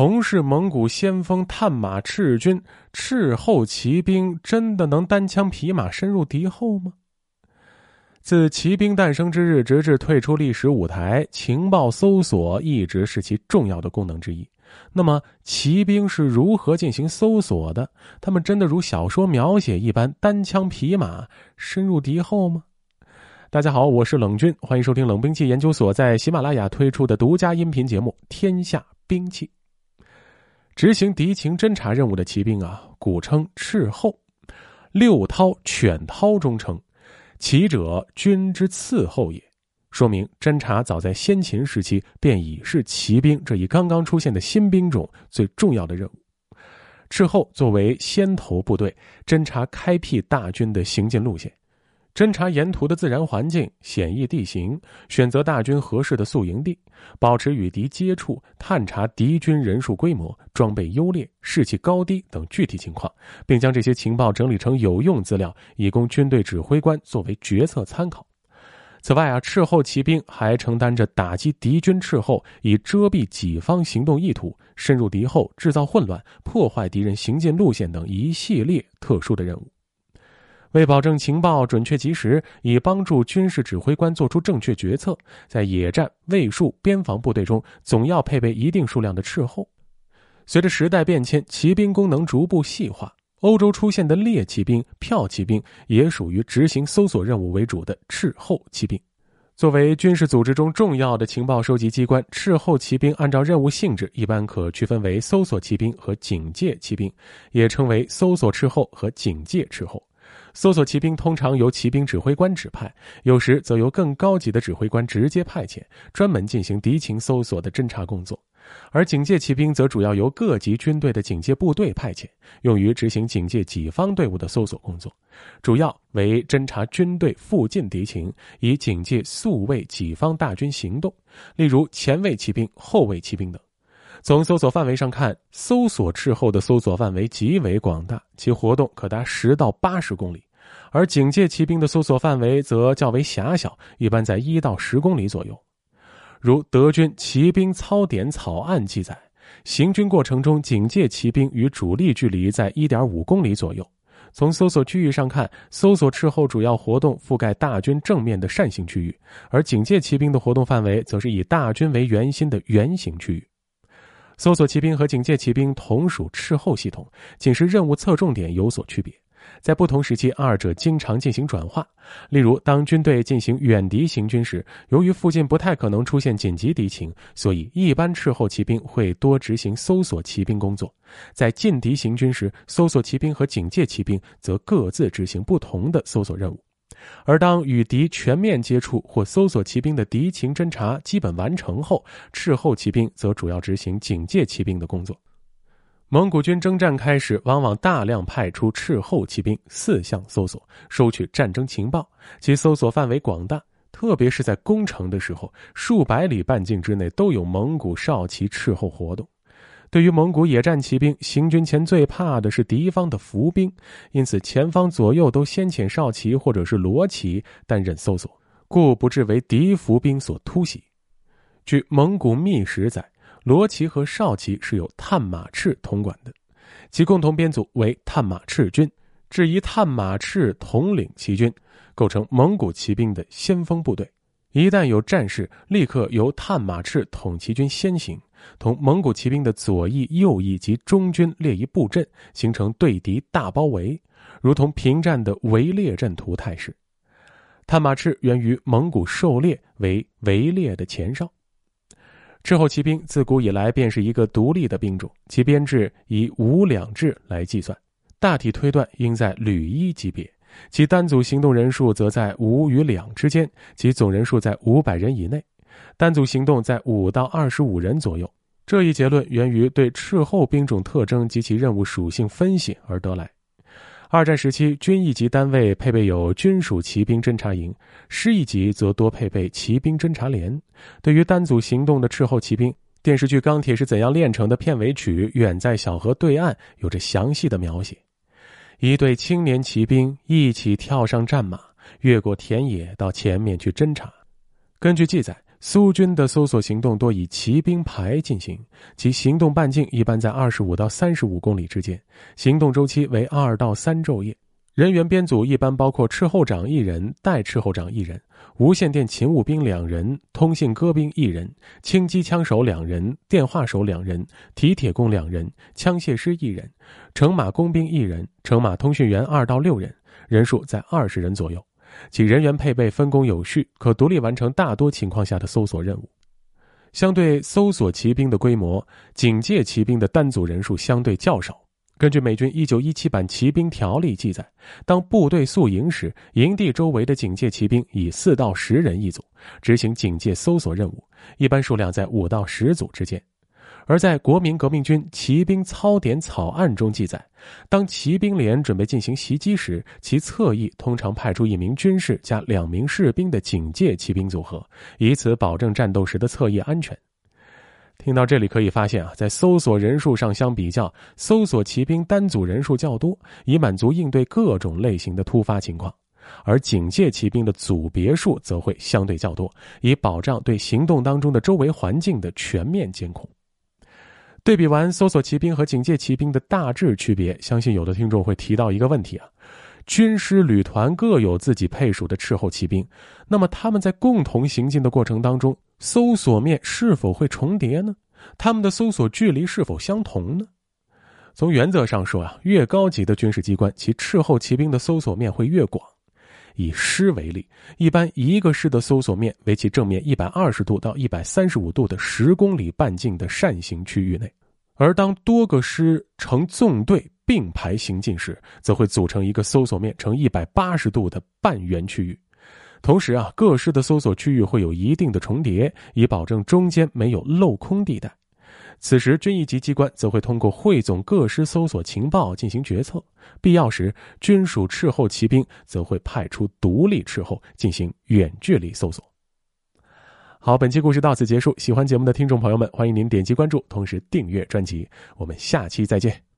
同是蒙古先锋探马赤军，赤后骑兵真的能单枪匹马深入敌后吗？自骑兵诞生之日，直至退出历史舞台，情报搜索一直是其重要的功能之一。那么，骑兵是如何进行搜索的？他们真的如小说描写一般单枪匹马深入敌后吗？大家好，我是冷军，欢迎收听冷兵器研究所在喜马拉雅推出的独家音频节目《天下兵器》。执行敌情侦察任务的骑兵啊，古称赤后，六韬、犬韬中称，骑者军之次后也。说明侦察早在先秦时期便已是骑兵这一刚刚出现的新兵种最重要的任务。赤后作为先头部队，侦察开辟大军的行进路线。侦查沿途的自然环境、险易地形，选择大军合适的宿营地，保持与敌接触，探查敌军人数规模、装备优劣、士气高低等具体情况，并将这些情报整理成有用资料，以供军队指挥官作为决策参考。此外啊，斥候骑兵还承担着打击敌军斥候，以遮蔽己方行动意图、深入敌后、制造混乱、破坏敌人行进路线等一系列特殊的任务。为保证情报准确及时，以帮助军事指挥官做出正确决策，在野战、卫戍、边防部队中，总要配备一定数量的斥候。随着时代变迁，骑兵功能逐步细化，欧洲出现的猎骑兵、骠骑兵也属于执行搜索任务为主的斥候骑兵。作为军事组织中重要的情报收集机关，斥候骑兵按照任务性质，一般可区分为搜索骑兵和警戒骑兵，也称为搜索斥候和警戒斥候。搜索骑兵通常由骑兵指挥官指派，有时则由更高级的指挥官直接派遣，专门进行敌情搜索的侦察工作；而警戒骑兵则主要由各级军队的警戒部队派遣，用于执行警戒己方队伍的搜索工作，主要为侦察军队附近敌情，以警戒宿卫己方大军行动，例如前卫骑兵、后卫骑兵等。从搜索范围上看，搜索斥候的搜索范围极为广大，其活动可达十到八十公里；而警戒骑兵的搜索范围则较为狭小，一般在一到十公里左右。如德军骑兵操典草案记载，行军过程中，警戒骑兵与主力距离在一点五公里左右。从搜索区域上看，搜索斥候主要活动覆盖大军正面的扇形区域，而警戒骑兵的活动范围则是以大军为圆心的圆形区域。搜索骑兵和警戒骑兵同属斥候系统，仅是任务侧重点有所区别。在不同时期，二者经常进行转化。例如，当军队进行远敌行军时，由于附近不太可能出现紧急敌情，所以一般斥候骑兵会多执行搜索骑兵工作；在近敌行军时，搜索骑兵和警戒骑兵则各自执行不同的搜索任务。而当与敌全面接触或搜索骑兵的敌情侦察基本完成后，斥候骑兵则主要执行警戒骑兵的工作。蒙古军征战开始，往往大量派出斥候骑兵四向搜索，收取战争情报，其搜索范围广大。特别是在攻城的时候，数百里半径之内都有蒙古少骑斥候活动。对于蒙古野战骑兵，行军前最怕的是敌方的伏兵，因此前方左右都先遣少骑或者是罗骑担任搜索，故不至为敌伏兵所突袭。据蒙古秘史载，罗骑和少骑是由探马赤统管的，其共同编组为探马赤军，质疑探马赤统领骑军，构成蒙古骑兵的先锋部队。一旦有战事，立刻由探马赤统骑军先行，同蒙古骑兵的左翼、右翼及中军列一布阵，形成对敌大包围，如同平战的围猎阵图态势。探马赤源于蒙古狩猎，为围猎的前哨。之后骑兵自古以来便是一个独立的兵种，其编制以五两制来计算，大体推断应在旅一级别。其单组行动人数则在五与两之间，其总人数在五百人以内，单组行动在五到二十五人左右。这一结论源于对斥候兵种特征及其任务属性分析而得来。二战时期，军一级单位配备有军属骑兵侦察营，师一级则多配备骑兵侦察连。对于单组行动的斥候骑兵，电视剧《钢铁是怎样炼成的》片尾曲《远在小河对岸》有着详细的描写。一队青年骑兵一起跳上战马，越过田野到前面去侦察。根据记载，苏军的搜索行动多以骑兵排进行，其行动半径一般在二十五到三十五公里之间，行动周期为二到三昼夜。人员编组一般包括斥候长一人、代斥候长一人、无线电勤务兵两人、通信歌兵一人、轻机枪手两人、电话手两人、提铁工两人、枪械师一人、乘马工兵一人、乘马通讯员二到六人，人数在二十人左右。其人员配备分工有序，可独立完成大多情况下的搜索任务。相对搜索骑兵的规模，警戒骑兵的单组人数相对较少。根据美军一九一七版骑兵条例记载，当部队宿营时，营地周围的警戒骑兵以四到十人一组，执行警戒搜索任务，一般数量在五到十组之间。而在国民革命军骑兵操典草案中记载，当骑兵连准备进行袭击时，其侧翼通常派出一名军士加两名士兵的警戒骑兵组合，以此保证战斗时的侧翼安全。听到这里，可以发现啊，在搜索人数上相比较，搜索骑兵单组人数较多，以满足应对各种类型的突发情况；而警戒骑兵的组别数则会相对较多，以保障对行动当中的周围环境的全面监控。对比完搜索骑兵和警戒骑兵的大致区别，相信有的听众会提到一个问题啊：军师旅团各有自己配属的斥候骑兵，那么他们在共同行进的过程当中。搜索面是否会重叠呢？他们的搜索距离是否相同呢？从原则上说啊，越高级的军事机关，其斥候骑兵的搜索面会越广。以师为例，一般一个师的搜索面为其正面一百二十度到一百三十五度的十公里半径的扇形区域内，而当多个师成纵队并排行进时，则会组成一个搜索面呈一百八十度的半圆区域。同时啊，各师的搜索区域会有一定的重叠，以保证中间没有镂空地带。此时，军一级机关则会通过汇总各师搜索情报进行决策。必要时，军属斥候骑兵则会派出独立斥候进行远距离搜索。好，本期故事到此结束。喜欢节目的听众朋友们，欢迎您点击关注，同时订阅专辑。我们下期再见。